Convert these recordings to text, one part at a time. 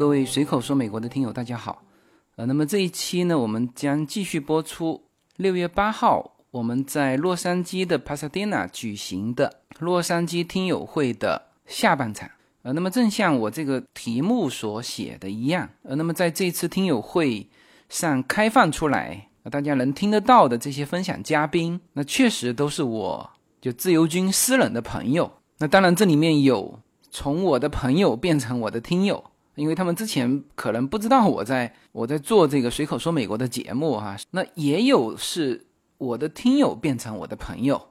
各位随口说美国的听友，大家好。呃，那么这一期呢，我们将继续播出六月八号我们在洛杉矶的 Pasadena 举行的洛杉矶听友会的下半场。呃，那么正像我这个题目所写的一样，呃，那么在这次听友会上开放出来，大家能听得到的这些分享嘉宾，那确实都是我就自由军私人的朋友。那当然，这里面有从我的朋友变成我的听友。因为他们之前可能不知道我在我在做这个随口说美国的节目哈，那也有是我的听友变成我的朋友，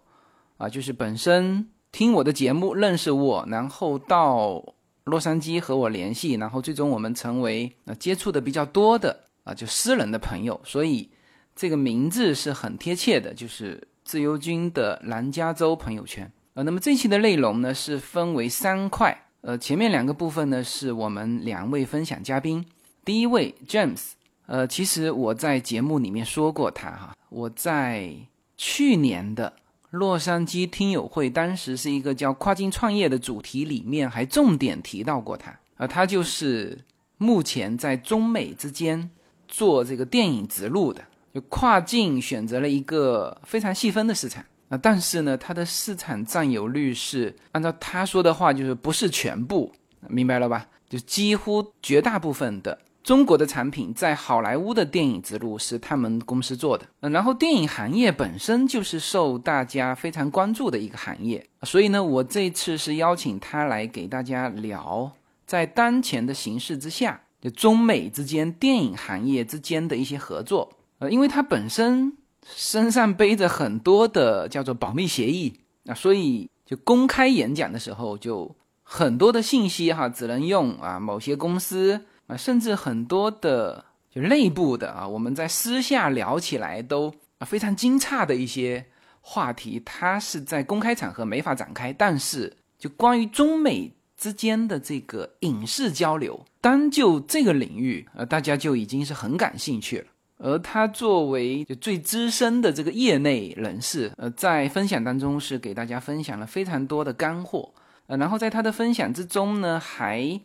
啊，就是本身听我的节目认识我，然后到洛杉矶和我联系，然后最终我们成为啊接触的比较多的啊就私人的朋友，所以这个名字是很贴切的，就是自由军的南加州朋友圈啊。那么这期的内容呢是分为三块。呃，前面两个部分呢，是我们两位分享嘉宾。第一位 James，呃，其实我在节目里面说过他哈，我在去年的洛杉矶听友会，当时是一个叫跨境创业的主题里面，还重点提到过他。呃，他就是目前在中美之间做这个电影植入的，就跨境选择了一个非常细分的市场。啊，但是呢，它的市场占有率是按照他说的话，就是不是全部，明白了吧？就几乎绝大部分的中国的产品在好莱坞的电影之路是他们公司做的。嗯，然后电影行业本身就是受大家非常关注的一个行业，所以呢，我这次是邀请他来给大家聊，在当前的形势之下，就中美之间电影行业之间的一些合作。呃，因为他本身。身上背着很多的叫做保密协议啊，所以就公开演讲的时候，就很多的信息哈，只能用啊某些公司啊，甚至很多的就内部的啊，我们在私下聊起来都啊非常惊诧的一些话题，它是在公开场合没法展开。但是就关于中美之间的这个影视交流，单就这个领域呃，大家就已经是很感兴趣了。而他作为最资深的这个业内人士，呃，在分享当中是给大家分享了非常多的干货，呃，然后在他的分享之中呢，还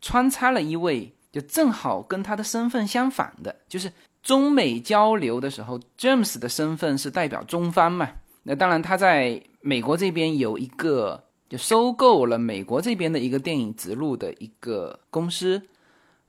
穿插了一位就正好跟他的身份相反的，就是中美交流的时候，James 的身份是代表中方嘛，那当然他在美国这边有一个就收购了美国这边的一个电影植入的一个公司，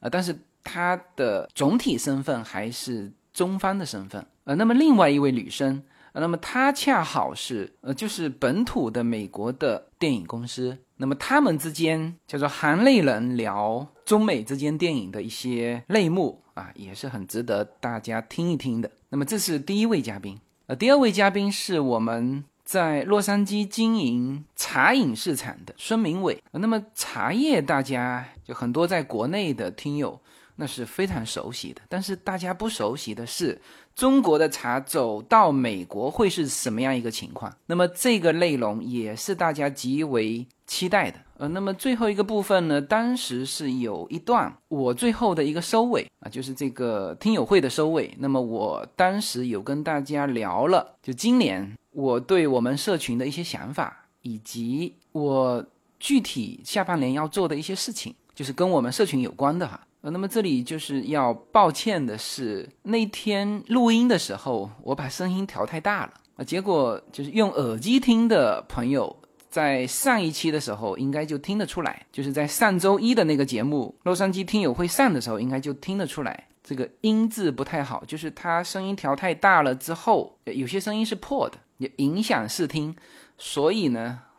啊，但是。她的总体身份还是中方的身份，呃，那么另外一位女生，那么她恰好是，呃，就是本土的美国的电影公司，那么他们之间叫做行内人聊中美之间电影的一些内幕啊，也是很值得大家听一听的。那么这是第一位嘉宾，呃，第二位嘉宾是我们在洛杉矶经营茶饮市场的孙明伟，那么茶叶大家就很多在国内的听友。那是非常熟悉的，但是大家不熟悉的是，中国的茶走到美国会是什么样一个情况？那么这个内容也是大家极为期待的。呃，那么最后一个部分呢，当时是有一段我最后的一个收尾啊，就是这个听友会的收尾。那么我当时有跟大家聊了，就今年我对我们社群的一些想法，以及我具体下半年要做的一些事情，就是跟我们社群有关的哈。呃，那么这里就是要抱歉的是，那天录音的时候，我把声音调太大了啊，结果就是用耳机听的朋友，在上一期的时候应该就听得出来，就是在上周一的那个节目《洛杉矶听友会》上的时候，应该就听得出来，这个音质不太好，就是它声音调太大了之后，有些声音是破的，也影响视听，所以呢。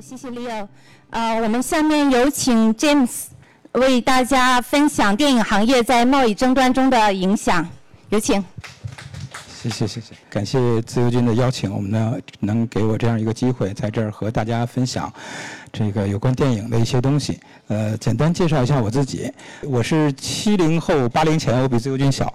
谢谢 Leo，呃，我们下面有请 James 为大家分享电影行业在贸易争端中的影响，有请。谢谢谢谢，感谢自由军的邀请，我们呢能给我这样一个机会，在这儿和大家分享这个有关电影的一些东西。呃，简单介绍一下我自己，我是七零后八零前，我比自由军小。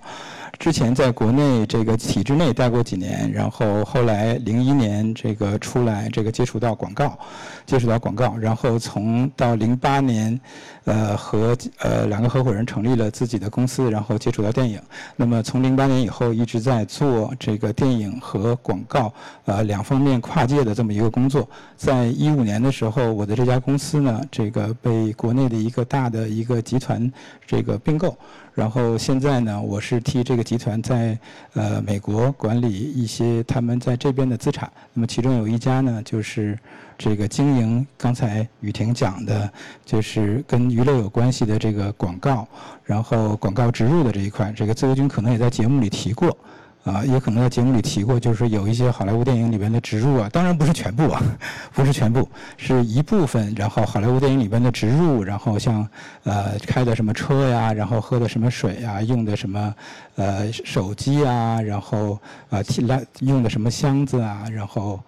之前在国内这个体制内待过几年，然后后来零一年这个出来这个接触到广告，接触到广告，然后从到零八年，呃和呃两个合伙人成立了自己的公司，然后接触到电影。那么从零八年以后一直在做这个电影和广告呃两方面跨界的这么一个工作。在一五年的时候，我的这家公司呢，这个被国内的一个大的一个集团这个并购。然后现在呢，我是替这个集团在呃美国管理一些他们在这边的资产。那么其中有一家呢，就是这个经营刚才雨婷讲的，就是跟娱乐有关系的这个广告，然后广告植入的这一块。这个自由军可能也在节目里提过。啊，也可能在节目里提过，就是有一些好莱坞电影里边的植入啊，当然不是全部啊，不是全部，是一部分。然后好莱坞电影里边的植入，然后像呃开的什么车呀，然后喝的什么水呀，用的什么呃手机啊，然后呃提来用的什么箱子啊，然后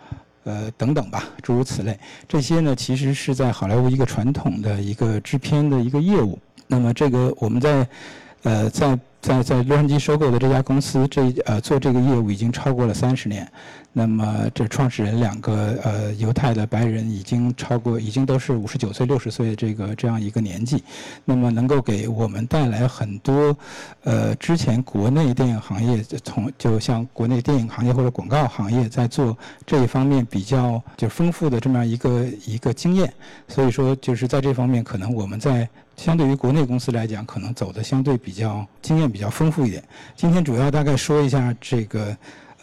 呃等等吧，诸如此类。这些呢，其实是在好莱坞一个传统的一个制片的一个业务。那么这个我们在呃在。在在洛杉矶收购的这家公司，这呃做这个业务已经超过了三十年。那么这创始人两个呃犹太的白人已经超过，已经都是五十九岁、六十岁这个这样一个年纪。那么能够给我们带来很多呃之前国内电影行业从就像国内电影行业或者广告行业在做这一方面比较就丰富的这么样一个一个经验。所以说就是在这方面，可能我们在相对于国内公司来讲，可能走的相对比较经验比较丰富一点。今天主要大概说一下这个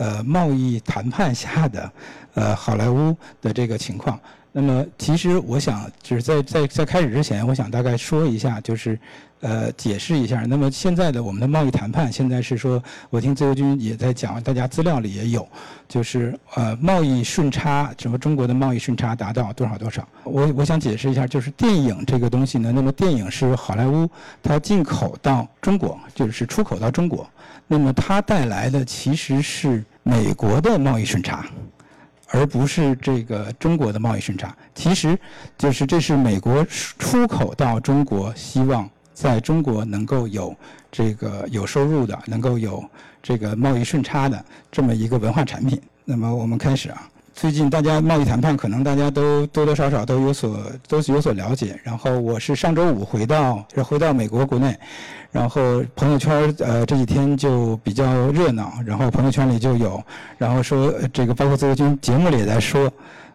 呃贸易谈判下的呃好莱坞的这个情况。那么其实我想就是在在在开始之前，我想大概说一下就是。呃，解释一下。那么现在的我们的贸易谈判，现在是说，我听自由军也在讲，大家资料里也有，就是呃，贸易顺差，什么中国的贸易顺差达到多少多少。我我想解释一下，就是电影这个东西呢，那么电影是好莱坞它进口到中国，就是出口到中国，那么它带来的其实是美国的贸易顺差，而不是这个中国的贸易顺差。其实就是这是美国出口到中国，希望。在中国能够有这个有收入的，能够有这个贸易顺差的这么一个文化产品。那么我们开始啊，最近大家贸易谈判可能大家都多多少少都有所都是有所了解。然后我是上周五回到回到美国国内，然后朋友圈呃这几天就比较热闹，然后朋友圈里就有，然后说这个包括自由军节目里也在说，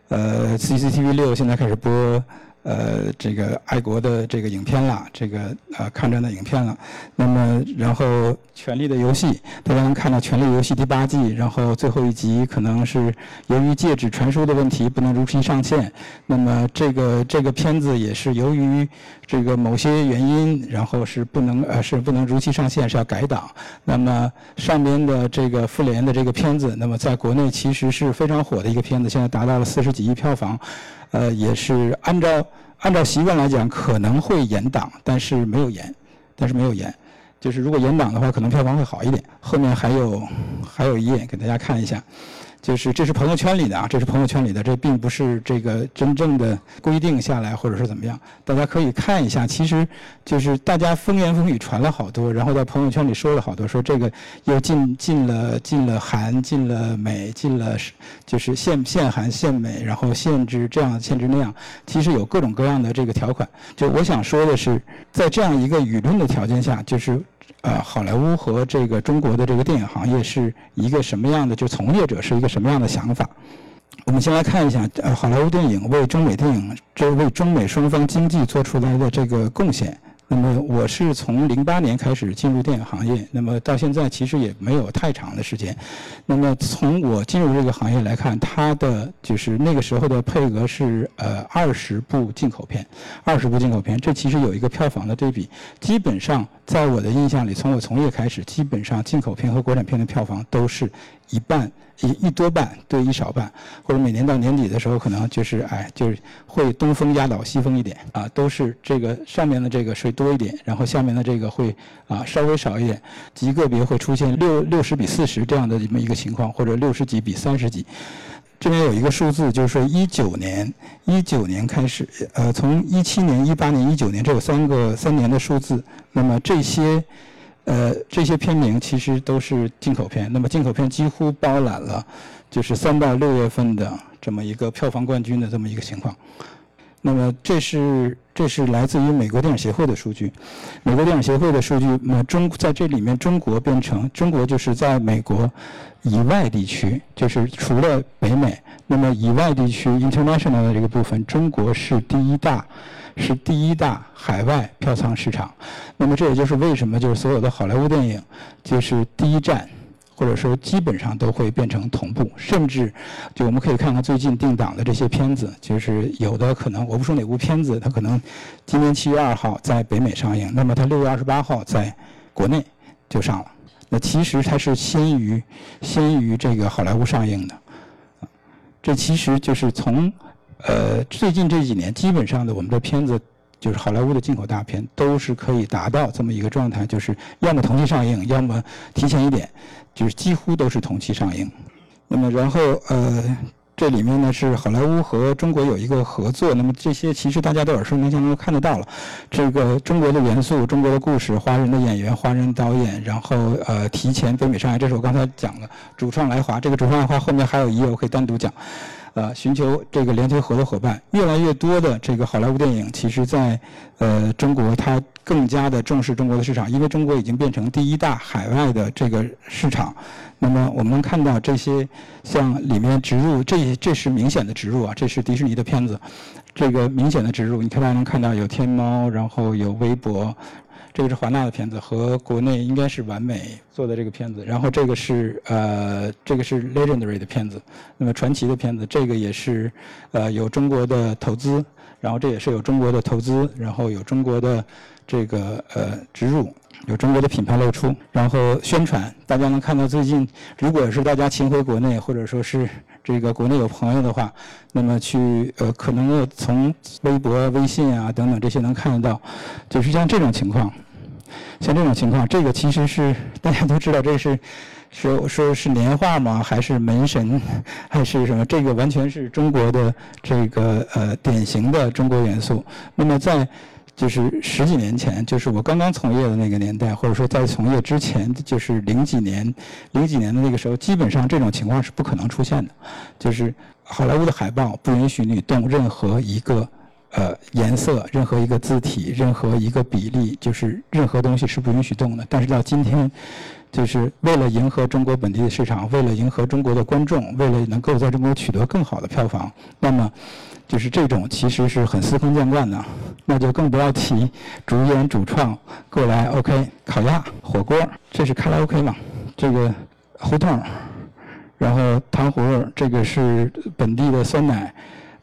呃 CCTV 六现在开始播。呃，这个爱国的这个影片了，这个呃抗战的影片了。那么，然后《权力的游戏》，大家能看到《权力游戏》第八季，然后最后一集可能是由于戒指传输的问题不能如期上线。那么，这个这个片子也是由于这个某些原因，然后是不能呃是不能如期上线，是要改档。那么上边的这个复联的这个片子，那么在国内其实是非常火的一个片子，现在达到了四十几亿票房。呃，也是按照按照习惯来讲，可能会延档，但是没有延，但是没有延，就是如果延档的话，可能票房会好一点。后面还有还有一页给大家看一下。就是这是朋友圈里的啊，这是朋友圈里的，这并不是这个真正的规定下来或者是怎么样，大家可以看一下。其实就是大家风言风语传了好多，然后在朋友圈里说了好多，说这个又进进了进了韩，进了美，进了就是限限韩限美，然后限制这样限制那样，其实有各种各样的这个条款。就我想说的是，在这样一个舆论的条件下，就是。呃，好莱坞和这个中国的这个电影行业是一个什么样的？就从业者是一个什么样的想法？我们先来看一下，呃，好莱坞电影为中美电影，这为中美双方经济做出来的这个贡献。那么我是从零八年开始进入电影行业，那么到现在其实也没有太长的时间。那么从我进入这个行业来看，它的就是那个时候的配额是呃二十部进口片，二十部进口片，这其实有一个票房的对比。基本上在我的印象里，从我从业开始，基本上进口片和国产片的票房都是一半。一一多半对一少半，或者每年到年底的时候，可能就是哎，就是会东风压倒西风一点啊，都是这个上面的这个水多一点，然后下面的这个会啊稍微少一点，极个别会出现六六十比四十这样的这么一个情况，或者六十几比三十几。这边有一个数字，就是说一九年一九年开始，呃，从一七年、一八年、一九年这有三个三年的数字。那么这些呃这些片名其实都是进口片，那么进口片几乎包揽了就是三到六月份的这么一个票房冠军的这么一个情况。那么这是这是来自于美国电影协会的数据，美国电影协会的数据，那中在这里面中国变成中国就是在美国以外地区，就是除了北美，那么以外地区 international 的这个部分，中国是第一大，是第一大海外票仓市场。那么这也就是为什么就是所有的好莱坞电影就是第一站。或者说基本上都会变成同步，甚至就我们可以看看最近定档的这些片子，就是有的可能我不说哪部片子，它可能今年七月二号在北美上映，那么它六月二十八号在国内就上了。那其实它是先于先于这个好莱坞上映的，这其实就是从呃最近这几年基本上的我们的片子。就是好莱坞的进口大片都是可以达到这么一个状态，就是要么同期上映，要么提前一点，就是几乎都是同期上映。那么然后呃，这里面呢是好莱坞和中国有一个合作，那么这些其实大家都耳熟能详，都看得到了。这个中国的元素、中国的故事、华人的演员、华人导演，然后呃提前北美上映，这是我刚才讲的主创来华。这个主创来华后面还有一页，我可以单独讲。呃，寻求这个联合合作伙伴，越来越多的这个好莱坞电影，其实在呃中国，它更加的重视中国的市场，因为中国已经变成第一大海外的这个市场。那么我们能看到这些像里面植入，这这是明显的植入啊，这是迪士尼的片子，这个明显的植入，你看大家能看到有天猫，然后有微博。这个是华纳的片子，和国内应该是完美做的这个片子。然后这个是呃，这个是 Legendary 的片子，那么传奇的片子，这个也是呃有中国的投资，然后这也是有中国的投资，然后有中国的这个呃植入，有中国的品牌露出，然后宣传。大家能看到最近，如果是大家勤回国内，或者说是这个国内有朋友的话，那么去呃可能从微博、微信啊等等这些能看得到，就是像这种情况。像这种情况，这个其实是大家都知道，这是说说是年画吗？还是门神？还是什么？这个完全是中国的这个呃典型的中国元素。那么在就是十几年前，就是我刚刚从业的那个年代，或者说在从业之前，就是零几年、零几年的那个时候，基本上这种情况是不可能出现的。就是好莱坞的海报不允许你动任何一个。呃，颜色，任何一个字体，任何一个比例，就是任何东西是不允许动的。但是到今天，就是为了迎合中国本地的市场，为了迎合中国的观众，为了能够在中国取得更好的票房，那么就是这种其实是很司空见惯的。那就更不要提主演、主创过来，OK，烤鸭、火锅，这是卡拉 OK 嘛？这个胡同，然后糖葫芦，这个是本地的酸奶。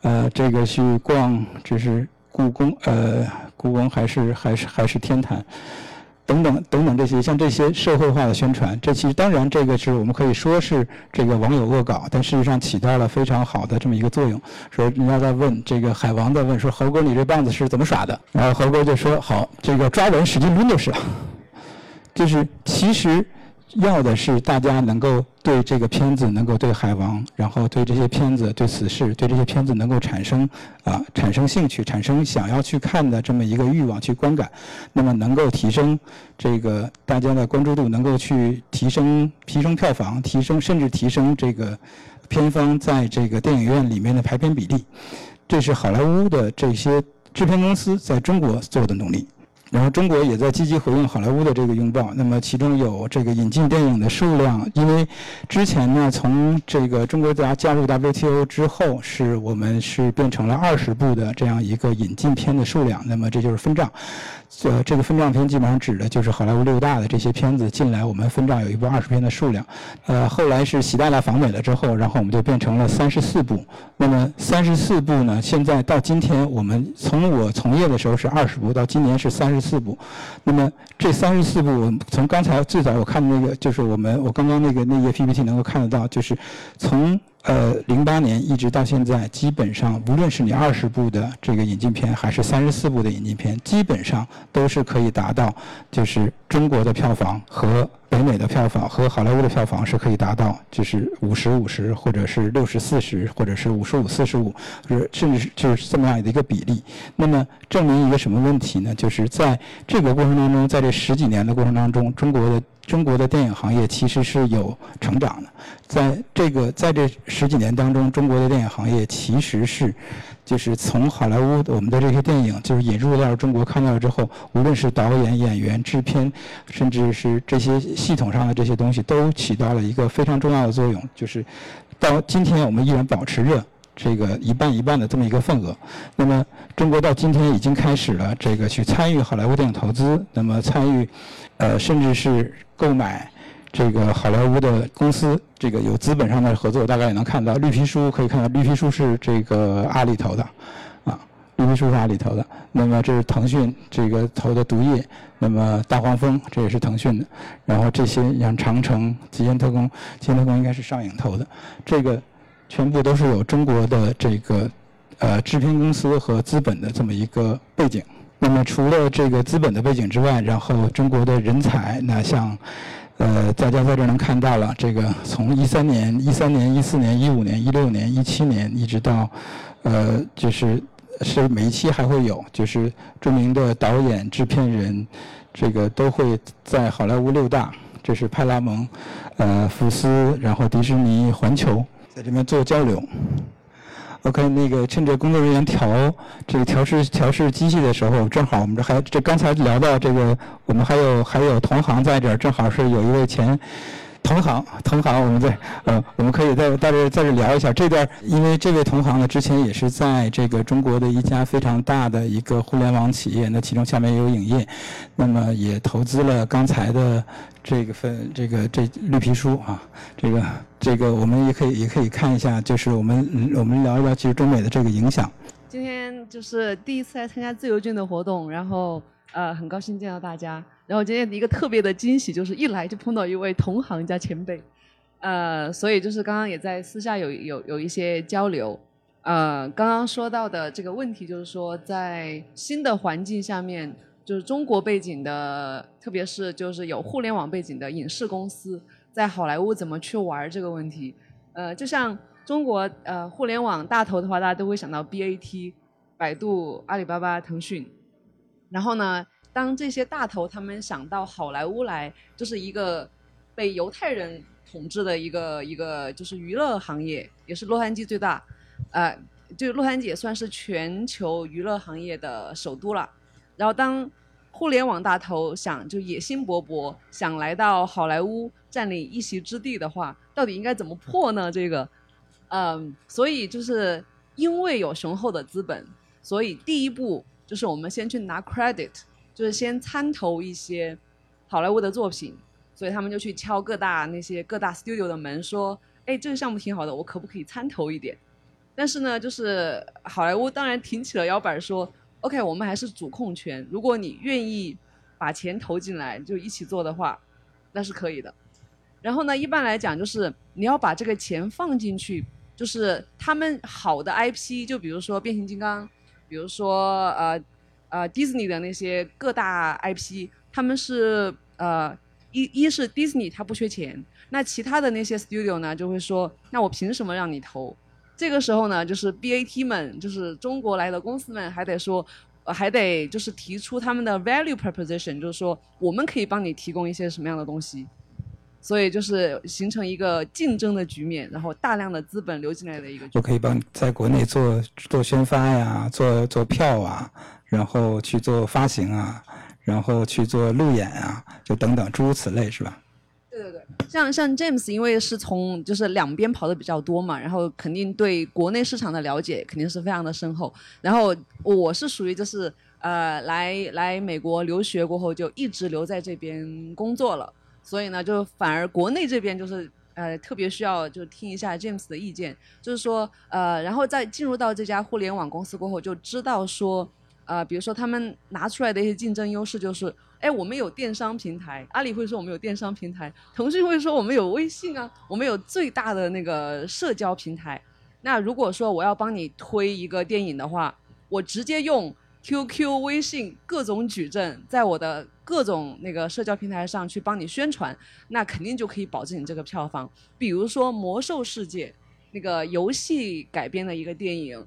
呃，这个去逛，这是故宫，呃，故宫还是还是还是天坛，等等等等这些，像这些社会化的宣传，这其实当然这个是我们可以说是这个网友恶搞，但事实上起到了非常好的这么一个作用。说人家在问这个海王在问说猴哥你这棒子是怎么耍的？然后猴哥就说好，这个抓人使劲抡就是，就是其实。要的是大家能够对这个片子，能够对海王，然后对这些片子、对此事、对这些片子能够产生啊产生兴趣，产生想要去看的这么一个欲望去观感，那么能够提升这个大家的关注度，能够去提升提升票房，提升甚至提升这个片方在这个电影院里面的排片比例，这是好莱坞的这些制片公司在中国做的努力。然后中国也在积极回应好莱坞的这个拥抱。那么其中有这个引进电影的数量，因为之前呢，从这个中国加加入 WTO 之后，是我们是变成了二十部的这样一个引进片的数量。那么这就是分账。呃，这个分账片基本上指的就是好莱坞六大的这些片子进来，我们分账有一部二十片的数量。呃，后来是习大大访美了之后，然后我们就变成了三十四部。那么三十四部呢，现在到今天，我们从我从业的时候是二十部，到今年是三十四部。那么这三十四部，从刚才最早我看的那个，就是我们我刚刚那个那页 PPT 能够看得到，就是从呃，零八年一直到现在，基本上无论是你二十部的这个引进片，还是三十四部的引进片，基本上都是可以达到，就是中国的票房和北美的票房和好莱坞的票房是可以达到，就是五十五十，或者是六十四十，或者是五十五四十五，是甚至是就是这么样的一个比例。那么证明一个什么问题呢？就是在这个过程当中，在这十几年的过程当中，中国的。中国的电影行业其实是有成长的，在这个在这十几年当中，中国的电影行业其实是，就是从好莱坞我们的这些电影就是引入到中国看到了之后，无论是导演、演员、制片，甚至是这些系统上的这些东西，都起到了一个非常重要的作用。就是到今天，我们依然保持着这个一半一半的这么一个份额。那么，中国到今天已经开始了这个去参与好莱坞电影投资，那么参与。呃，甚至是购买这个好莱坞的公司，这个有资本上的合作，大概也能看到绿皮书，可以看到绿皮书是这个阿里投的，啊，绿皮书是阿里投的。那么这是腾讯这个投的毒液，那么大黄蜂这也是腾讯的，然后这些像长城、极限特工，极限特工应该是上影投的，这个全部都是有中国的这个呃制片公司和资本的这么一个背景。那么除了这个资本的背景之外，然后中国的人才，那像，呃，大家在这能看到了，这个从一三年、一三年、一四年、一五年、一六年、一七年，一直到，呃，就是是每一期还会有，就是著名的导演、制片人，这个都会在好莱坞六大，这是派拉蒙，呃，福斯，然后迪士尼、环球，在这边做交流。OK，那个趁着工作人员调这个调试调试机器的时候，正好我们这还这刚才聊到这个，我们还有还有同行在这儿，正好是有一位前。同行，同行，我们在，呃，我们可以在在这在这聊一下这段，因为这位同行呢，之前也是在这个中国的一家非常大的一个互联网企业，那其中下面也有影业，那么也投资了刚才的这个份这个这绿皮书啊，这个这个我们也可以也可以看一下，就是我们我们聊一聊其实中美的这个影响。今天就是第一次来参加自由军的活动，然后呃，很高兴见到大家。然后今天一个特别的惊喜，就是一来就碰到一位同行加前辈，呃，所以就是刚刚也在私下有有有一些交流，呃，刚刚说到的这个问题就是说，在新的环境下面，就是中国背景的，特别是就是有互联网背景的影视公司在好莱坞怎么去玩这个问题，呃，就像中国呃互联网大头的话，大家都会想到 BAT，百度、阿里巴巴、腾讯，然后呢？当这些大头他们想到好莱坞来，就是一个被犹太人统治的一个一个就是娱乐行业，也是洛杉矶最大，呃，就洛杉矶算是全球娱乐行业的首都了。然后当互联网大头想就野心勃勃想来到好莱坞占领一席之地的话，到底应该怎么破呢？这个，嗯，所以就是因为有雄厚的资本，所以第一步就是我们先去拿 credit。就是先参投一些好莱坞的作品，所以他们就去敲各大那些各大 studio 的门，说：“哎，这个项目挺好的，我可不可以参投一点？”但是呢，就是好莱坞当然挺起了摇摆，说：“OK，我们还是主控权，如果你愿意把钱投进来，就一起做的话，那是可以的。”然后呢，一般来讲就是你要把这个钱放进去，就是他们好的 IP，就比如说变形金刚，比如说呃。呃，Disney 的那些各大 IP，他们是呃一一是 Disney 它不缺钱，那其他的那些 studio 呢就会说，那我凭什么让你投？这个时候呢，就是 BAT 们，就是中国来的公司们还得说，还得就是提出他们的 value proposition，就是说我们可以帮你提供一些什么样的东西，所以就是形成一个竞争的局面，然后大量的资本流进来的一个。我可以帮在国内做做宣发呀，做做票啊。然后去做发行啊，然后去做路演啊，就等等诸如此类，是吧？对对对，像像 James，因为是从就是两边跑的比较多嘛，然后肯定对国内市场的了解肯定是非常的深厚。然后我是属于就是呃来来美国留学过后就一直留在这边工作了，所以呢就反而国内这边就是呃特别需要就听一下 James 的意见，就是说呃然后在进入到这家互联网公司过后就知道说。呃，比如说他们拿出来的一些竞争优势就是，哎，我们有电商平台，阿里会说我们有电商平台，腾讯会说我们有微信啊，我们有最大的那个社交平台。那如果说我要帮你推一个电影的话，我直接用 QQ、微信各种矩阵，在我的各种那个社交平台上去帮你宣传，那肯定就可以保证你这个票房。比如说《魔兽世界》那个游戏改编的一个电影，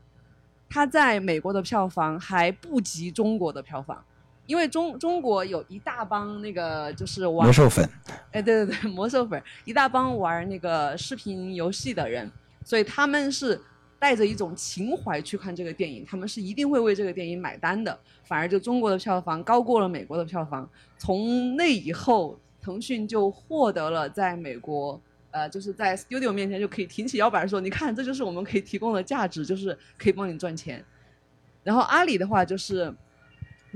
它在美国的票房还不及中国的票房。因为中中国有一大帮那个就是玩魔兽粉，哎，对对对，魔兽粉，一大帮玩那个视频游戏的人，所以他们是带着一种情怀去看这个电影，他们是一定会为这个电影买单的。反而就中国的票房高过了美国的票房，从那以后，腾讯就获得了在美国，呃，就是在 studio 面前就可以挺起腰板说，你看，这就是我们可以提供的价值，就是可以帮你赚钱。然后阿里的话就是。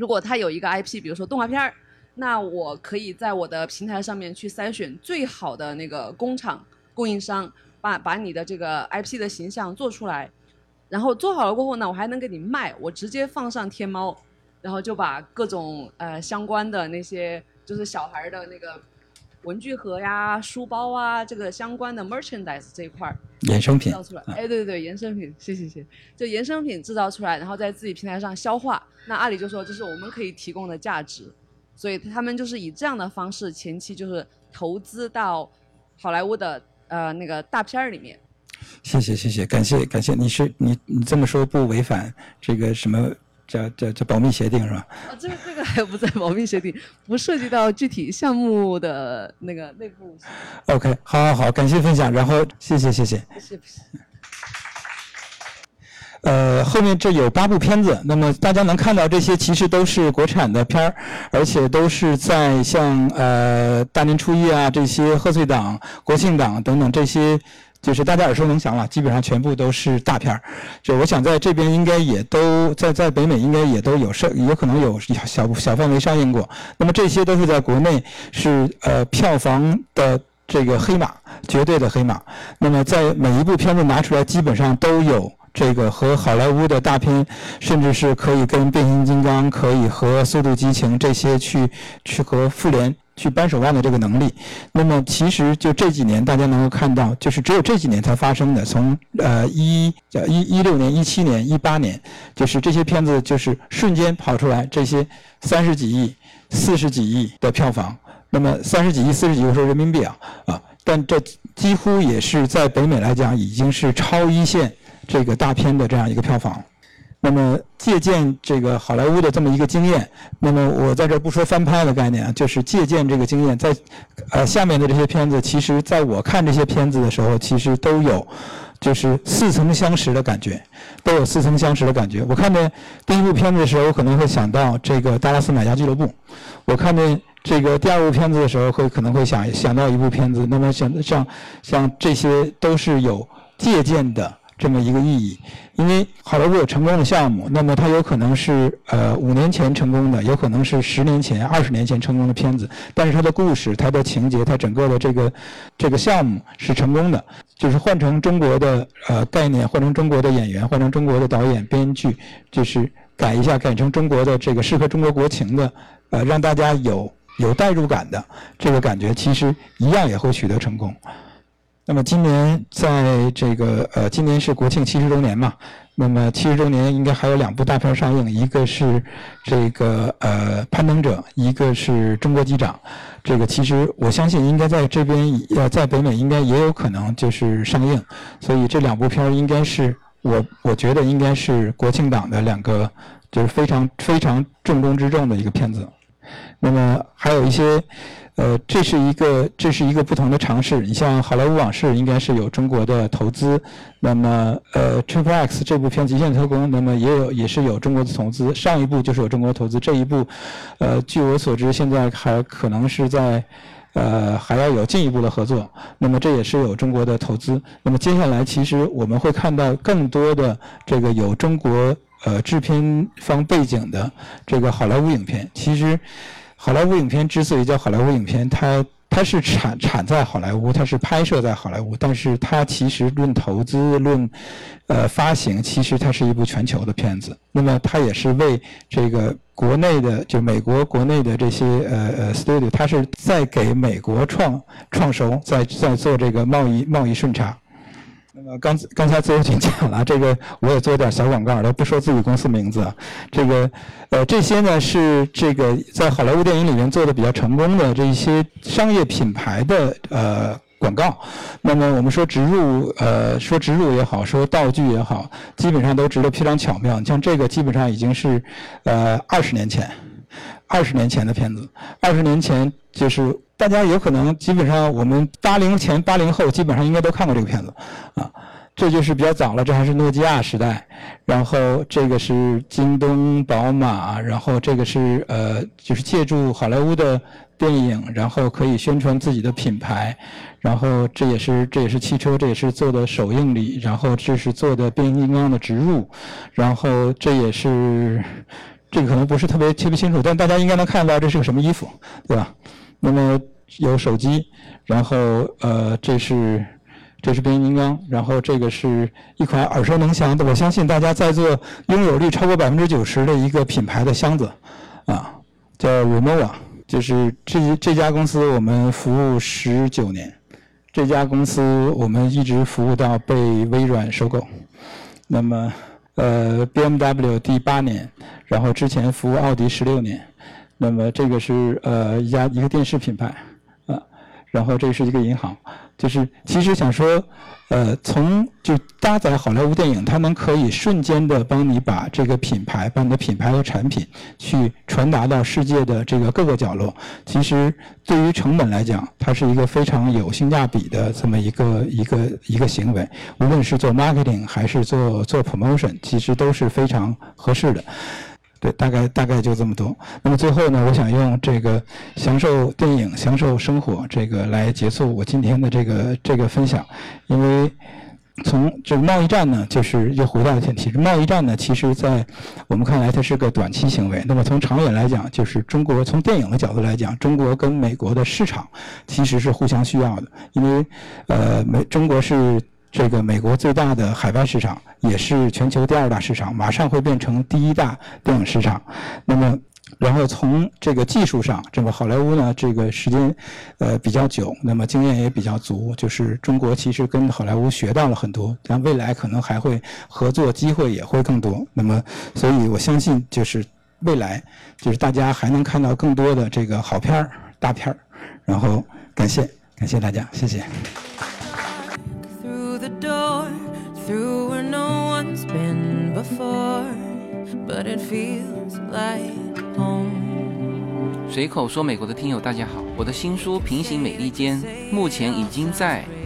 如果他有一个 IP，比如说动画片儿，那我可以在我的平台上面去筛选最好的那个工厂供应商，把把你的这个 IP 的形象做出来，然后做好了过后呢，我还能给你卖，我直接放上天猫，然后就把各种呃相关的那些就是小孩的那个。文具盒呀、书包啊，这个相关的 merchandise 这一块儿，衍生品制造出来。哎，对对对，衍生品，谢谢谢，就衍生品制造出来，然后在自己平台上消化。那阿里就说这是我们可以提供的价值，所以他们就是以这样的方式前期就是投资到好莱坞的呃那个大片儿里面。谢谢谢谢，感谢感谢，你是你你这么说不违反这个什么？叫叫叫保密协定是吧？啊，这个这个还不在保密协定，不涉及到具体项目的那个内部。OK，好，好，好，感谢分享，然后谢谢，谢谢。不是不是。呃，后面这有八部片子，那么大家能看到这些其实都是国产的片儿，而且都是在像呃大年初一啊这些贺岁档、国庆档等等这些。就是大家耳熟能详了，基本上全部都是大片儿。就我想在这边应该也都在在北美应该也都有上，有可能有小小范围上映过。那么这些都是在国内是呃票房的这个黑马，绝对的黑马。那么在每一部片子拿出来，基本上都有这个和好莱坞的大片，甚至是可以跟变形金刚、可以和速度激情这些去去和复联。去扳手腕的这个能力，那么其实就这几年大家能够看到，就是只有这几年才发生的。从呃一叫一一六年、一七年、一八年，就是这些片子就是瞬间跑出来，这些三十几亿、四十几亿的票房。那么三十几亿、四十几亿，我说人民币啊啊，但这几乎也是在北美来讲，已经是超一线这个大片的这样一个票房。那么借鉴这个好莱坞的这么一个经验，那么我在这不说翻拍的概念啊，就是借鉴这个经验，在呃下面的这些片子，其实在我看这些片子的时候，其实都有就是似曾相识的感觉，都有似曾相识的感觉。我看见第一部片子的时候，可能会想到这个《达拉斯买家俱乐部》；我看见这个第二部片子的时候，会可能会想想到一部片子。那么像像像这些都是有借鉴的。这么一个意义，因为好莱坞有成功的项目，那么它有可能是呃五年前成功的，有可能是十年前、二十年前成功的片子，但是它的故事、它的情节、它整个的这个这个项目是成功的。就是换成中国的呃概念，换成中国的演员，换成中国的导演、编剧，就是改一下，改成中国的这个适合中国国情的，呃，让大家有有代入感的这个感觉，其实一样也会取得成功。那么今年在这个呃，今年是国庆七十周年嘛？那么七十周年应该还有两部大片上映，一个是这个呃《攀登者》，一个是中国机长。这个其实我相信应该在这边呃，在北美应该也有可能就是上映，所以这两部片应该是我我觉得应该是国庆档的两个就是非常非常重中之重的一个片子。那么还有一些。呃，这是一个这是一个不同的尝试。你像《好莱坞往事》应该是有中国的投资，那么呃，《Triple X》这部片《极限特工》那么也有也是有中国的投资。上一部就是有中国投资，这一部，呃，据我所知，现在还可能是在，呃，还要有进一步的合作。那么这也是有中国的投资。那么接下来其实我们会看到更多的这个有中国呃制片方背景的这个好莱坞影片。其实。好莱坞影片之所以叫好莱坞影片，它它是产产在好莱坞，它是拍摄在好莱坞，但是它其实论投资、论呃发行，其实它是一部全球的片子。那么它也是为这个国内的，就美国国内的这些呃呃 studio，它是在给美国创创收，在在做这个贸易贸易顺差。那么刚刚才自由军讲了，这个我也做点小广告，都不说自己公司名字。这个，呃，这些呢是这个在好莱坞电影里面做的比较成功的这一些商业品牌的呃广告。那么我们说植入，呃，说植入也好，说道具也好，基本上都植得非常巧妙。像这个基本上已经是呃二十年前，二十年前的片子，二十年前就是。大家有可能基本上我们八零前八零后基本上应该都看过这个片子，啊，这就是比较早了，这还是诺基亚时代，然后这个是京东、宝马，然后这个是呃，就是借助好莱坞的电影，然后可以宣传自己的品牌，然后这也是这也是汽车，这也是做的首映礼，然后这是做的变形金刚的植入，然后这也是这个可能不是特别特别清楚，但大家应该能看到这是个什么衣服，对吧？那么。有手机，然后呃，这是这是变形金刚，然后这个是一款耳熟能详的，我相信大家在座拥有率超过百分之九十的一个品牌的箱子，啊，叫 Remova，就是这这家公司我们服务十九年，这家公司我们一直服务到被微软收购，那么呃 BMW 第八年，然后之前服务奥迪十六年，那么这个是呃一家一个电视品牌。呃然后这是一个银行，就是其实想说，呃，从就搭载好莱坞电影，它能可以瞬间的帮你把这个品牌，把你的品牌和产品去传达到世界的这个各个角落。其实对于成本来讲，它是一个非常有性价比的这么一个一个一个行为。无论是做 marketing 还是做做 promotion，其实都是非常合适的。对，大概大概就这么多。那么最后呢，我想用这个享受电影、享受生活这个来结束我今天的这个这个分享。因为从这个贸易战呢，就是又回到了前提，贸易战呢，其实在我们看来它是个短期行为。那么从长远来讲，就是中国从电影的角度来讲，中国跟美国的市场其实是互相需要的，因为呃，美中国是。这个美国最大的海外市场，也是全球第二大市场，马上会变成第一大电影市场。那么，然后从这个技术上，这个好莱坞呢，这个时间呃比较久，那么经验也比较足，就是中国其实跟好莱坞学到了很多，但未来可能还会合作机会也会更多。那么，所以我相信就是未来就是大家还能看到更多的这个好片儿、大片儿。然后感谢感谢大家，谢谢。Before, but it feels like home. 随口说，美国的听友大家好，我的新书《平行美利坚》目前已经在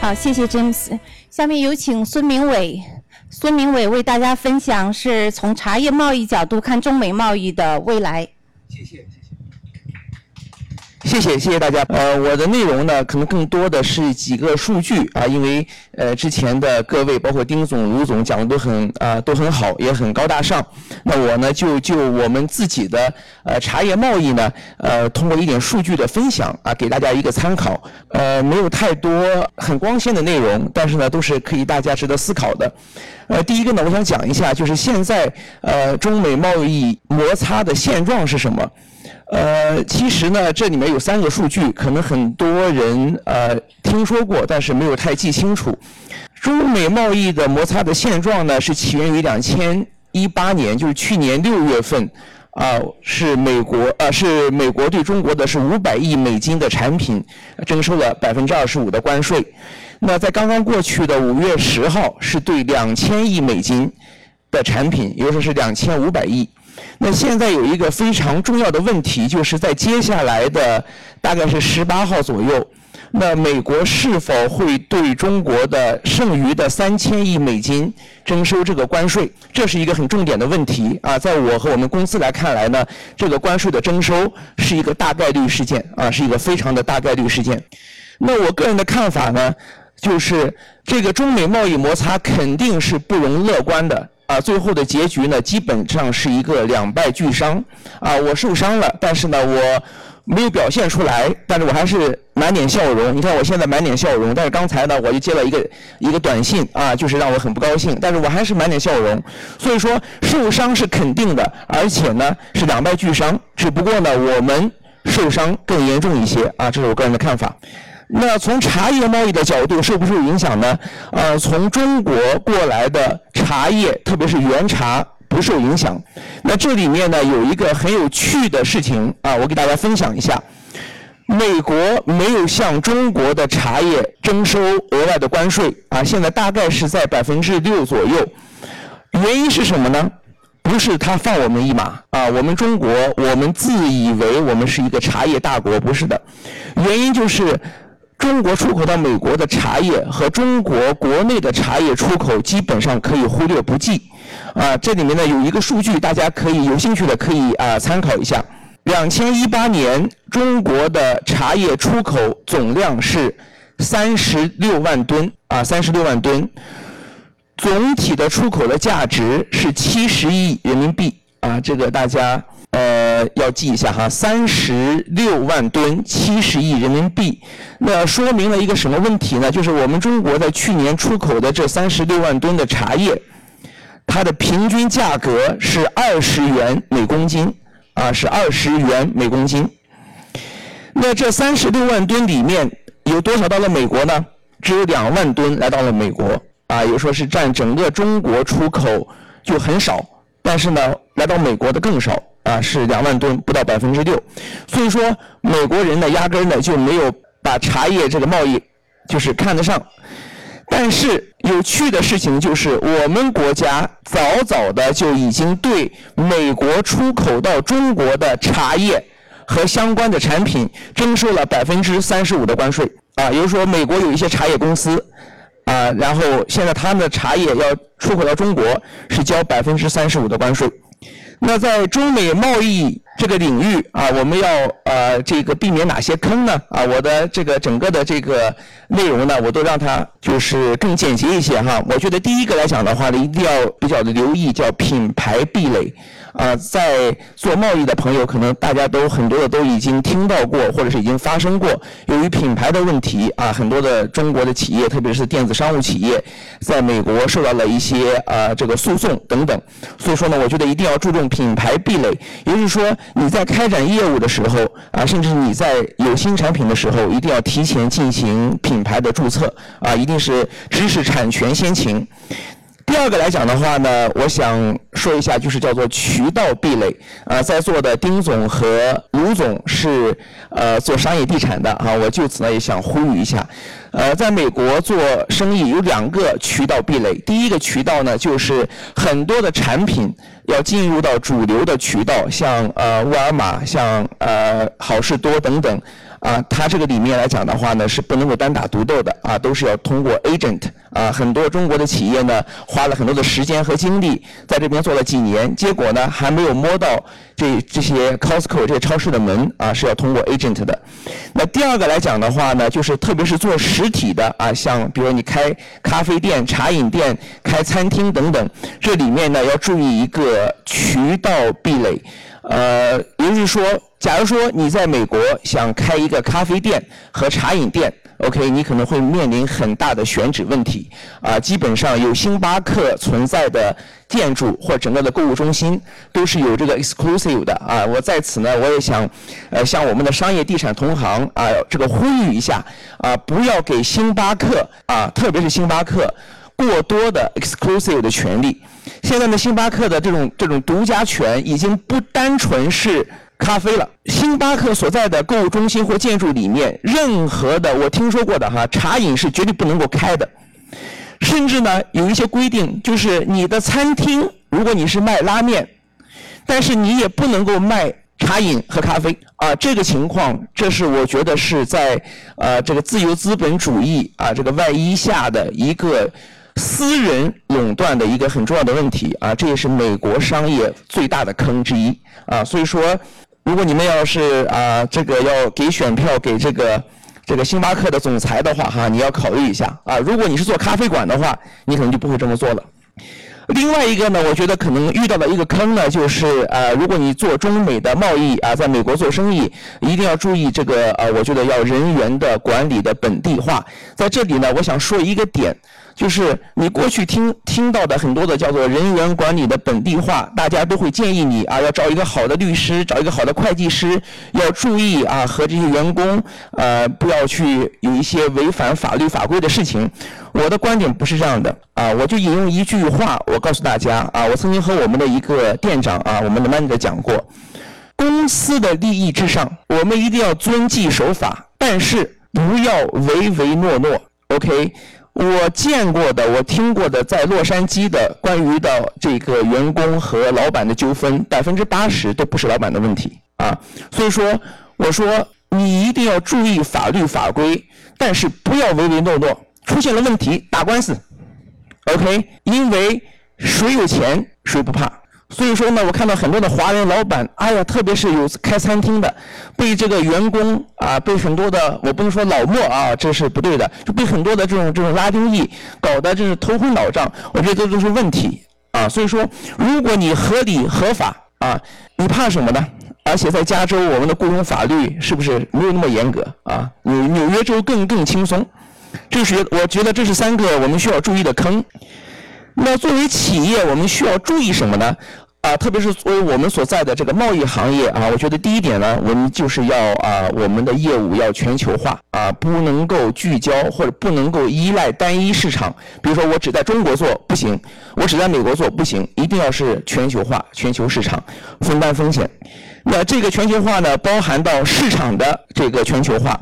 好，谢谢 James。下面有请孙明伟，孙明伟为大家分享是从茶叶贸易角度看中美贸易的未来。谢谢。谢谢谢谢大家。呃，我的内容呢，可能更多的是几个数据啊，因为呃之前的各位，包括丁总、卢总讲的都很啊都很好，也很高大上。那我呢，就就我们自己的呃茶叶贸易呢，呃通过一点数据的分享啊，给大家一个参考。呃，没有太多很光鲜的内容，但是呢，都是可以大家值得思考的。呃，第一个呢，我想讲一下，就是现在呃中美贸易摩擦的现状是什么。呃，其实呢，这里面有三个数据，可能很多人呃听说过，但是没有太记清楚。中美贸易的摩擦的现状呢，是起源于两千一八年，就是去年六月份，啊，是美国呃是美国对中国的是五百亿美金的产品征收了百分之二十五的关税。那在刚刚过去的五月十号，是对两千亿美金的产品，也就是是两千五百亿。那现在有一个非常重要的问题，就是在接下来的大概是十八号左右，那美国是否会对中国的剩余的三千亿美金征收这个关税？这是一个很重点的问题啊。在我和我们公司来看来呢，这个关税的征收是一个大概率事件啊，是一个非常的大概率事件。那我个人的看法呢，就是这个中美贸易摩擦肯定是不容乐观的。啊，最后的结局呢，基本上是一个两败俱伤。啊，我受伤了，但是呢，我没有表现出来，但是我还是满脸笑容。你看我现在满脸笑容，但是刚才呢，我就接了一个一个短信啊，就是让我很不高兴，但是我还是满脸笑容。所以说，受伤是肯定的，而且呢是两败俱伤，只不过呢我们受伤更严重一些啊，这是我个人的看法。那从茶叶贸易的角度受不受影响呢？呃，从中国过来的茶叶，特别是原茶不受影响。那这里面呢有一个很有趣的事情啊，我给大家分享一下。美国没有向中国的茶叶征收额外的关税啊，现在大概是在百分之六左右。原因是什么呢？不是他放我们一马啊，我们中国我们自以为我们是一个茶叶大国，不是的。原因就是。中国出口到美国的茶叶和中国国内的茶叶出口基本上可以忽略不计，啊，这里面呢有一个数据，大家可以有兴趣的可以啊参考一下。两千一八年中国的茶叶出口总量是三十六万吨，啊，三十六万吨，总体的出口的价值是七十亿人民币，啊，这个大家。呃，要记一下哈，三十六万吨，七十亿人民币，那说明了一个什么问题呢？就是我们中国在去年出口的这三十六万吨的茶叶，它的平均价格是二十元每公斤，啊，是二十元每公斤。那这三十六万吨里面有多少到了美国呢？只有两万吨来到了美国，啊，也说是占整个中国出口就很少，但是呢，来到美国的更少。啊，是两万吨，不到百分之六，所以说美国人呢，压根呢就没有把茶叶这个贸易就是看得上。但是有趣的事情就是，我们国家早早的就已经对美国出口到中国的茶叶和相关的产品征收了百分之三十五的关税。啊，也就是说，美国有一些茶叶公司，啊，然后现在他们的茶叶要出口到中国是交百分之三十五的关税。那在中美贸易这个领域啊，我们要呃这个避免哪些坑呢？啊，我的这个整个的这个内容呢，我都让它就是更简洁一些哈。我觉得第一个来讲的话呢，一定要比较的留意叫品牌壁垒。啊，在做贸易的朋友，可能大家都很多的都已经听到过，或者是已经发生过，由于品牌的问题啊，很多的中国的企业，特别是电子商务企业，在美国受到了一些啊这个诉讼等等。所以说呢，我觉得一定要注重品牌壁垒，也就是说你在开展业务的时候啊，甚至你在有新产品的时候，一定要提前进行品牌的注册啊，一定是知识产权先行。第二个来讲的话呢，我想说一下，就是叫做渠道壁垒。啊，在座的丁总和卢总是呃做商业地产的啊，我就此呢也想呼吁一下，呃，在美国做生意有两个渠道壁垒。第一个渠道呢，就是很多的产品要进入到主流的渠道，像呃沃尔玛、像呃好事多等等。啊，它这个里面来讲的话呢，是不能够单打独斗的啊，都是要通过 agent 啊。很多中国的企业呢，花了很多的时间和精力在这边做了几年，结果呢，还没有摸到这这些 Costco 这些超市的门啊，是要通过 agent 的。那第二个来讲的话呢，就是特别是做实体的啊，像比如你开咖啡店、茶饮店、开餐厅等等，这里面呢要注意一个渠道壁垒。呃，也就是说，假如说你在美国想开一个咖啡店和茶饮店，OK，你可能会面临很大的选址问题。啊，基本上有星巴克存在的建筑或整个的购物中心都是有这个 exclusive 的。啊，我在此呢，我也想，呃，向我们的商业地产同行啊，这个呼吁一下，啊，不要给星巴克啊，特别是星巴克。过多的 exclusive 的权利，现在呢，星巴克的这种这种独家权已经不单纯是咖啡了。星巴克所在的购物中心或建筑里面，任何的我听说过的哈茶饮是绝对不能够开的，甚至呢有一些规定，就是你的餐厅，如果你是卖拉面，但是你也不能够卖茶饮和咖啡啊。这个情况，这是我觉得是在呃这个自由资本主义啊这个外衣下的一个私人垄断的一个很重要的问题啊。这也是美国商业最大的坑之一啊。所以说，如果你们要是啊这个要给选票给这个。这个星巴克的总裁的话，哈，你要考虑一下啊。如果你是做咖啡馆的话，你可能就不会这么做了。另外一个呢，我觉得可能遇到的一个坑呢，就是呃，如果你做中美的贸易啊，在美国做生意，一定要注意这个呃，我觉得要人员的管理的本地化。在这里呢，我想说一个点。就是你过去听听到的很多的叫做人员管理的本地化，大家都会建议你啊，要找一个好的律师，找一个好的会计师，要注意啊，和这些员工呃，不要去有一些违反法律法规的事情。我的观点不是这样的啊，我就引用一句话，我告诉大家啊，我曾经和我们的一个店长啊，我们的 manager 讲过，公司的利益至上，我们一定要遵纪守法，但是不要唯唯诺诺，OK。我见过的，我听过的，在洛杉矶的关于的这个员工和老板的纠纷，百分之八十都不是老板的问题啊。所以说，我说你一定要注意法律法规，但是不要唯唯诺诺，出现了问题打官司，OK？因为谁有钱谁不怕。所以说呢，我看到很多的华人老板，哎呀，特别是有开餐厅的，被这个员工啊，被很多的，我不能说老莫啊，这是不对的，就被很多的这种这种拉丁裔搞得真是头昏脑胀，我觉得这都是问题啊。所以说，如果你合理合法啊，你怕什么呢？而且在加州，我们的雇佣法律是不是没有那么严格啊？纽纽约州更更轻松，这是我觉得这是三个我们需要注意的坑。那作为企业，我们需要注意什么呢？啊，特别是作为我们所在的这个贸易行业啊，我觉得第一点呢，我们就是要啊，我们的业务要全球化啊，不能够聚焦或者不能够依赖单一市场。比如说，我只在中国做不行，我只在美国做不行，一定要是全球化、全球市场，分担风险。那这个全球化呢，包含到市场的这个全球化。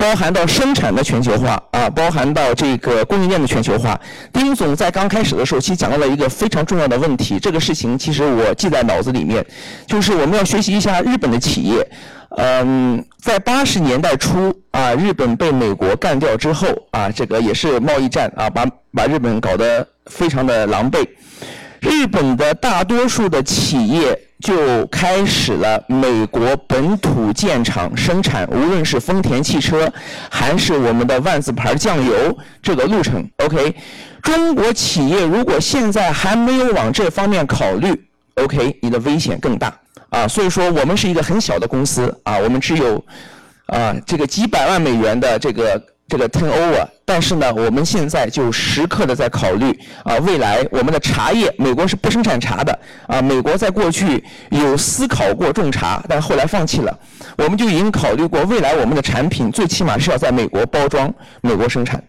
包含到生产的全球化啊，包含到这个供应链的全球化。丁总在刚开始的时候，其实讲到了一个非常重要的问题。这个事情其实我记在脑子里面，就是我们要学习一下日本的企业。嗯，在八十年代初啊，日本被美国干掉之后啊，这个也是贸易战啊，把把日本搞得非常的狼狈。日本的大多数的企业。就开始了美国本土建厂生产，无论是丰田汽车，还是我们的万字牌酱油这个路程。OK，中国企业如果现在还没有往这方面考虑，OK，你的危险更大啊。所以说，我们是一个很小的公司啊，我们只有啊这个几百万美元的这个。这个 turnover，但是呢，我们现在就时刻的在考虑啊，未来我们的茶叶，美国是不生产茶的啊，美国在过去有思考过种茶，但后来放弃了，我们就已经考虑过未来我们的产品最起码是要在美国包装、美国生产。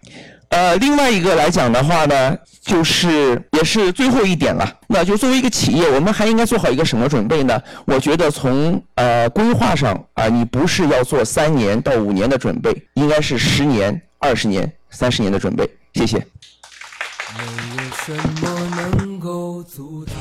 呃，另外一个来讲的话呢，就是也是最后一点了，那就作为一个企业，我们还应该做好一个什么准备呢？我觉得从呃规划上啊，你不是要做三年到五年的准备，应该是十年、二十年、三十年的准备。谢谢。没有什么能够阻挡。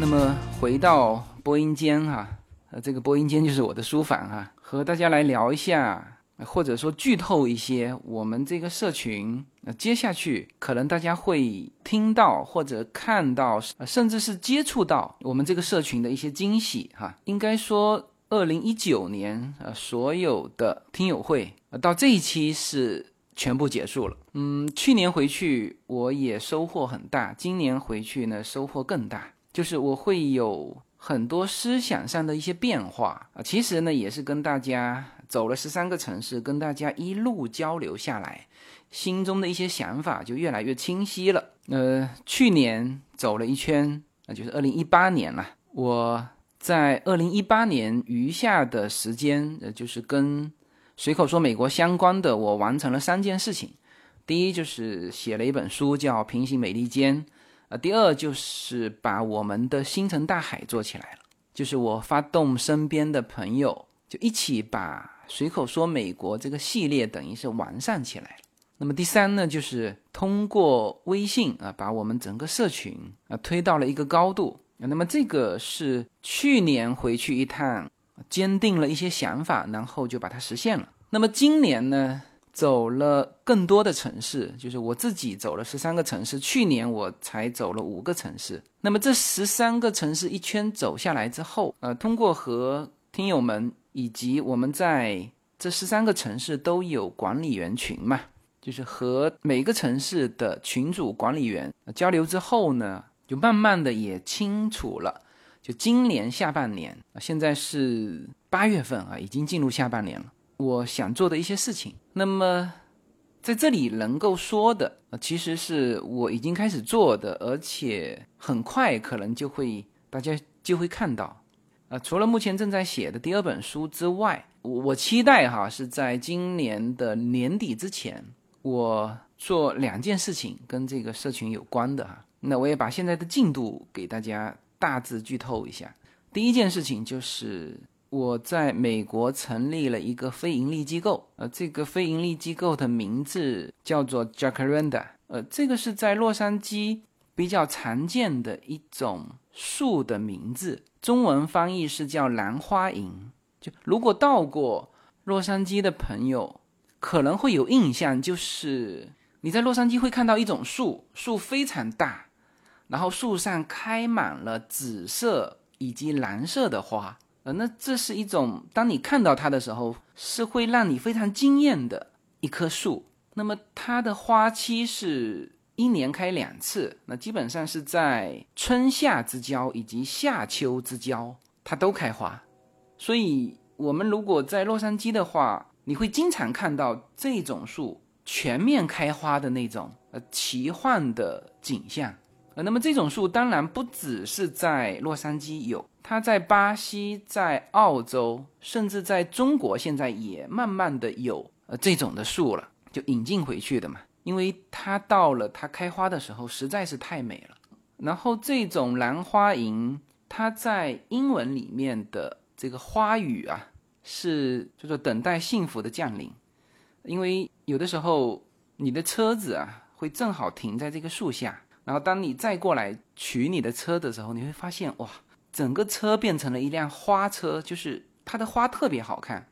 那么回到播音间哈，呃，这个播音间就是我的书房哈，和大家来聊一下或者说剧透一些我们这个社群，接下去可能大家会听到或者看到，甚至是接触到我们这个社群的一些惊喜哈。应该说，二零一九年呃所有的听友会，到这一期是全部结束了。嗯，去年回去我也收获很大，今年回去呢收获更大，就是我会有很多思想上的一些变化啊。其实呢，也是跟大家。走了十三个城市，跟大家一路交流下来，心中的一些想法就越来越清晰了。呃，去年走了一圈，那就是二零一八年了。我在二零一八年余下的时间，呃，就是跟随口说美国相关的，我完成了三件事情。第一就是写了一本书，叫《平行美利坚》。第二就是把我们的星辰大海做起来了，就是我发动身边的朋友，就一起把。随口说美国这个系列等于是完善起来了。那么第三呢，就是通过微信啊，把我们整个社群啊推到了一个高度。那么这个是去年回去一趟，坚定了一些想法，然后就把它实现了。那么今年呢，走了更多的城市，就是我自己走了十三个城市，去年我才走了五个城市。那么这十三个城市一圈走下来之后，呃，通过和听友们。以及我们在这十三个城市都有管理员群嘛，就是和每个城市的群主管理员交流之后呢，就慢慢的也清楚了。就今年下半年，现在是八月份啊，已经进入下半年了。我想做的一些事情，那么在这里能够说的，其实是我已经开始做的，而且很快可能就会大家就会看到。呃，除了目前正在写的第二本书之外，我我期待哈是在今年的年底之前，我做两件事情跟这个社群有关的哈。那我也把现在的进度给大家大致剧透一下。第一件事情就是我在美国成立了一个非盈利机构，呃，这个非盈利机构的名字叫做 Jacaranda，呃，这个是在洛杉矶比较常见的一种树的名字。中文翻译是叫兰花楹，就如果到过洛杉矶的朋友可能会有印象，就是你在洛杉矶会看到一种树，树非常大，然后树上开满了紫色以及蓝色的花，呃，那这是一种当你看到它的时候是会让你非常惊艳的一棵树。那么它的花期是。一年开两次，那基本上是在春夏之交以及夏秋之交，它都开花。所以，我们如果在洛杉矶的话，你会经常看到这种树全面开花的那种呃奇幻的景象。呃，那么这种树当然不只是在洛杉矶有，它在巴西、在澳洲，甚至在中国，现在也慢慢的有呃这种的树了，就引进回去的嘛。因为它到了它开花的时候实在是太美了，然后这种兰花楹，它在英文里面的这个花语啊，是叫做等待幸福的降临。因为有的时候你的车子啊会正好停在这个树下，然后当你再过来取你的车的时候，你会发现哇，整个车变成了一辆花车，就是它的花特别好看，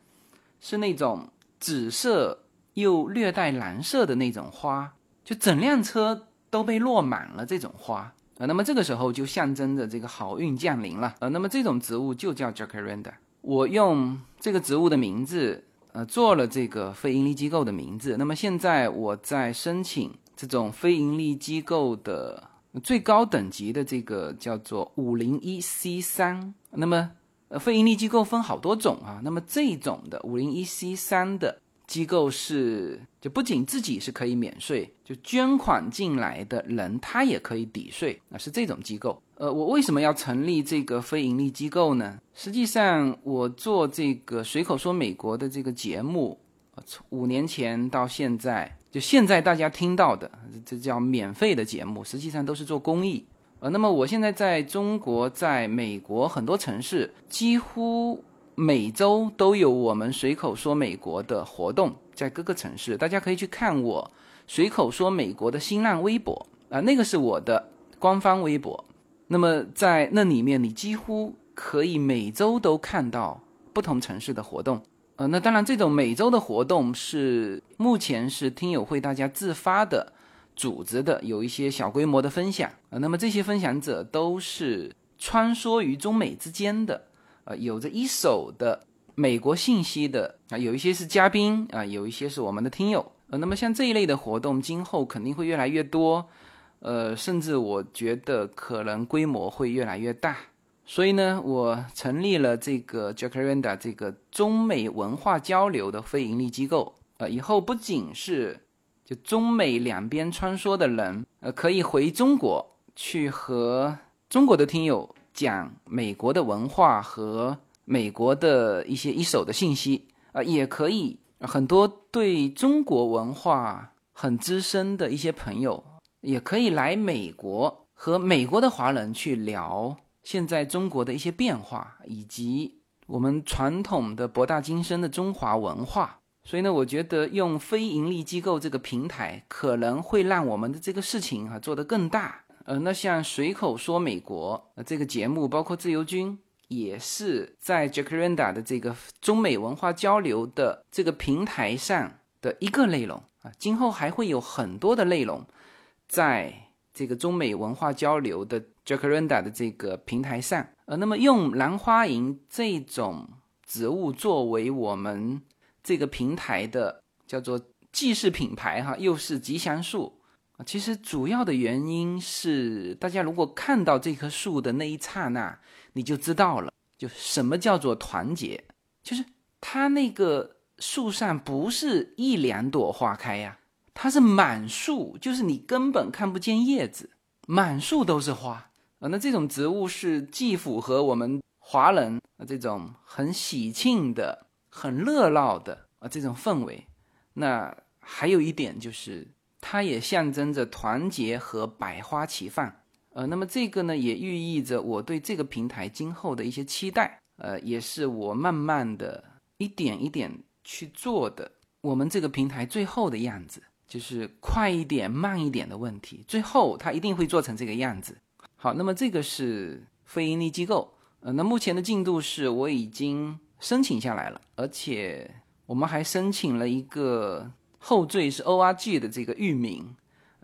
是那种紫色。又略带蓝色的那种花，就整辆车都被落满了这种花啊。那么这个时候就象征着这个好运降临了啊。那么这种植物就叫 Jacaranda。我用这个植物的名字呃做了这个非盈利机构的名字。那么现在我在申请这种非盈利机构的最高等级的这个叫做五零一 C 三。那么呃非盈利机构分好多种啊。那么这种的五零一 C 三的。机构是就不仅自己是可以免税，就捐款进来的人他也可以抵税啊，是这种机构。呃，我为什么要成立这个非盈利机构呢？实际上，我做这个随口说美国的这个节目，从五年前到现在，就现在大家听到的这叫免费的节目，实际上都是做公益。呃，那么我现在在中国，在美国很多城市，几乎。每周都有我们随口说美国的活动，在各个城市，大家可以去看我随口说美国的新浪微博啊，那个是我的官方微博。那么在那里面，你几乎可以每周都看到不同城市的活动。呃，那当然，这种每周的活动是目前是听友会大家自发的组织的，有一些小规模的分享啊。那么这些分享者都是穿梭于中美之间的，呃，有着一手的美国信息的啊，有一些是嘉宾啊，有一些是我们的听友。呃，那么像这一类的活动，今后肯定会越来越多，呃，甚至我觉得可能规模会越来越大。所以呢，我成立了这个 Jacaranda 这个中美文化交流的非盈利机构。呃，以后不仅是就中美两边穿梭的人，呃，可以回中国去和中国的听友讲美国的文化和美国的一些一手的信息，啊，也可以很多对中国文化很资深的一些朋友，也可以来美国和美国的华人去聊。现在中国的一些变化，以及我们传统的博大精深的中华文化，所以呢，我觉得用非盈利机构这个平台，可能会让我们的这个事情啊做得更大。呃，那像随口说美国呃这个节目，包括自由军，也是在 Jacaranda 的这个中美文化交流的这个平台上的一个内容啊。今后还会有很多的内容，在这个中美文化交流的。Jacaranda 的这个平台上，呃，那么用兰花楹这种植物作为我们这个平台的叫做既是品牌哈，又是吉祥树。其实主要的原因是，大家如果看到这棵树的那一刹那，你就知道了，就什么叫做团结，就是它那个树上不是一两朵花开呀，它是满树，就是你根本看不见叶子，满树都是花。啊，那这种植物是既符合我们华人这种很喜庆的、很热闹的啊这种氛围，那还有一点就是，它也象征着团结和百花齐放。呃，那么这个呢，也寓意着我对这个平台今后的一些期待。呃，也是我慢慢的一点一点去做的。我们这个平台最后的样子，就是快一点、慢一点的问题，最后它一定会做成这个样子。好，那么这个是非盈利机构，呃，那目前的进度是我已经申请下来了，而且我们还申请了一个后缀是 org 的这个域名，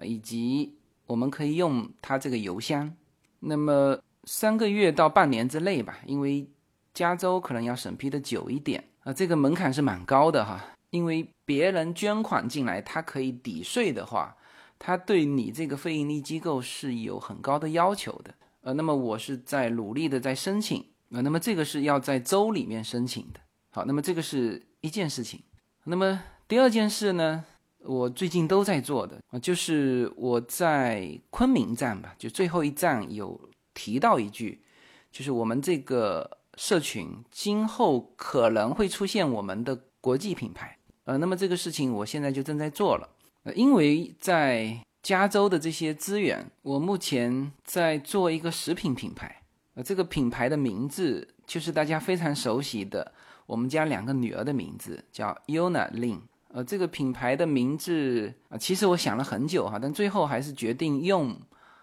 以及我们可以用它这个邮箱。那么三个月到半年之内吧，因为加州可能要审批的久一点啊，这个门槛是蛮高的哈，因为别人捐款进来，它可以抵税的话。他对你这个非盈利机构是有很高的要求的，呃，那么我是在努力的在申请，呃，那么这个是要在州里面申请的。好，那么这个是一件事情。那么第二件事呢，我最近都在做的，就是我在昆明站吧，就最后一站有提到一句，就是我们这个社群今后可能会出现我们的国际品牌，呃，那么这个事情我现在就正在做了。因为在加州的这些资源，我目前在做一个食品品牌，呃，这个品牌的名字就是大家非常熟悉的我们家两个女儿的名字，叫 Yona Lin。呃，这个品牌的名字啊，其实我想了很久哈，但最后还是决定用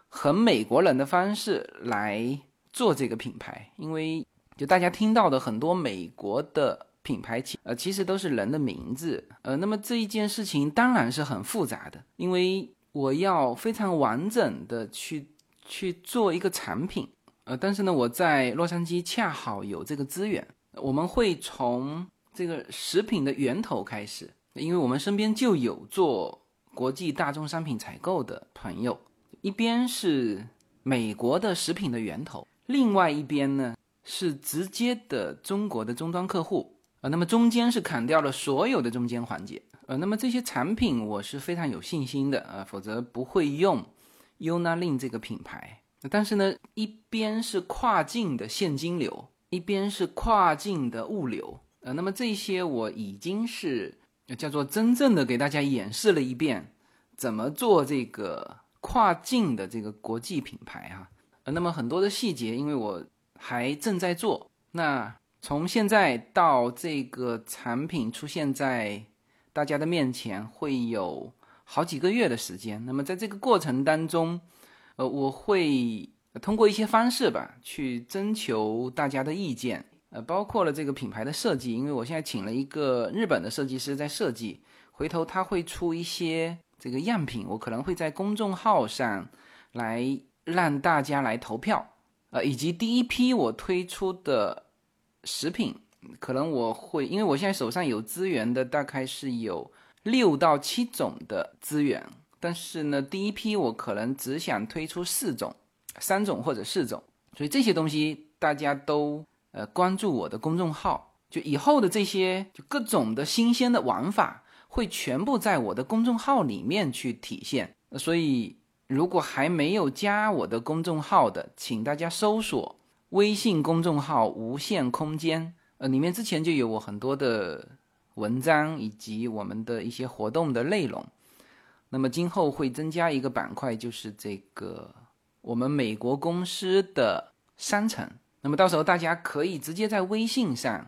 很美国人的方式来做这个品牌，因为就大家听到的很多美国的。品牌其呃其实都是人的名字，呃，那么这一件事情当然是很复杂的，因为我要非常完整的去去做一个产品，呃，但是呢，我在洛杉矶恰好有这个资源，我们会从这个食品的源头开始，因为我们身边就有做国际大宗商品采购的朋友，一边是美国的食品的源头，另外一边呢是直接的中国的终端客户。那么中间是砍掉了所有的中间环节，呃，那么这些产品我是非常有信心的，呃，否则不会用 Unalin 这个品牌。但是呢，一边是跨境的现金流，一边是跨境的物流，呃，那么这些我已经是叫做真正的给大家演示了一遍，怎么做这个跨境的这个国际品牌哈。呃，那么很多的细节，因为我还正在做，那。从现在到这个产品出现在大家的面前，会有好几个月的时间。那么在这个过程当中，呃，我会通过一些方式吧，去征求大家的意见。呃，包括了这个品牌的设计，因为我现在请了一个日本的设计师在设计，回头他会出一些这个样品，我可能会在公众号上来让大家来投票，呃，以及第一批我推出的食品，可能我会，因为我现在手上有资源的大概是有六到七种的资源，但是呢，第一批我可能只想推出四种、三种或者四种，所以这些东西大家都。呃，关注我的公众号，就以后的这些就各种的新鲜的玩法，会全部在我的公众号里面去体现。所以，如果还没有加我的公众号的，请大家搜索微信公众号“无限空间”，呃，里面之前就有我很多的文章以及我们的一些活动的内容。那么，今后会增加一个板块，就是这个我们美国公司的商城。那么到时候大家可以直接在微信上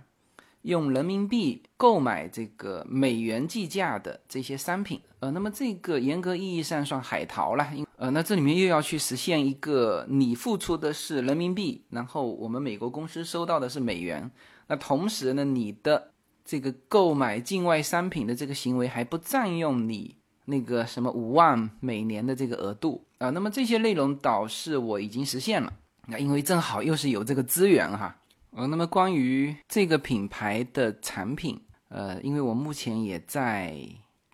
用人民币购买这个美元计价的这些商品，呃，那么这个严格意义上算海淘了，呃，那这里面又要去实现一个你付出的是人民币，然后我们美国公司收到的是美元，那同时呢，你的这个购买境外商品的这个行为还不占用你那个什么五万每年的这个额度啊，那么这些内容导致我已经实现了。那因为正好又是有这个资源哈，呃，那么关于这个品牌的产品，呃，因为我目前也在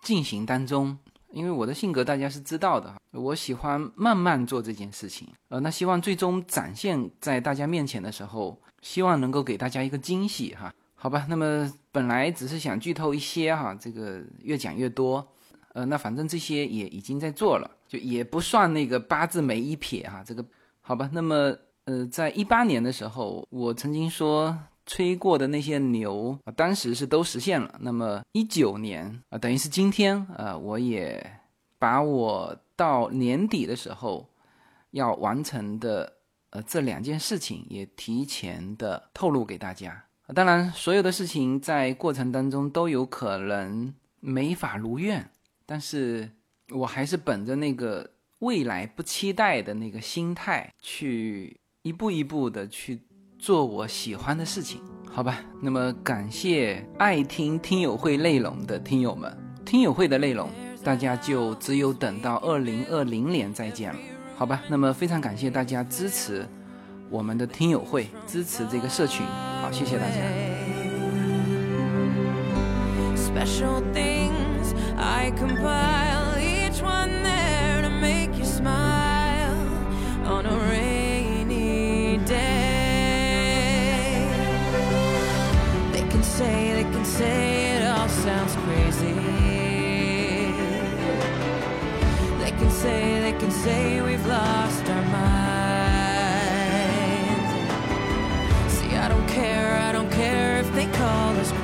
进行当中，因为我的性格大家是知道的，我喜欢慢慢做这件事情，呃，那希望最终展现在大家面前的时候，希望能够给大家一个惊喜哈，好吧，那么本来只是想剧透一些哈，这个越讲越多，呃，那反正这些也已经在做了，就也不算那个八字没一撇哈，这个。好吧，那么呃，在一八年的时候，我曾经说吹过的那些牛啊，当时是都实现了。那么一九年啊，等于是今天啊，我也把我到年底的时候要完成的呃这两件事情也提前的透露给大家。当然，所有的事情在过程当中都有可能没法如愿，但是我还是本着那个。未来不期待的那个心态，去一步一步的去做我喜欢的事情，好吧？那么感谢爱听听友会内容的听友们，听友会的内容大家就只有等到二零二零年再见了，好吧？那么非常感谢大家支持我们的听友会，支持这个社群，好，谢谢大家。and say it all sounds crazy. They can say, they can say we've lost our minds. See, I don't care, I don't care if they call us crazy.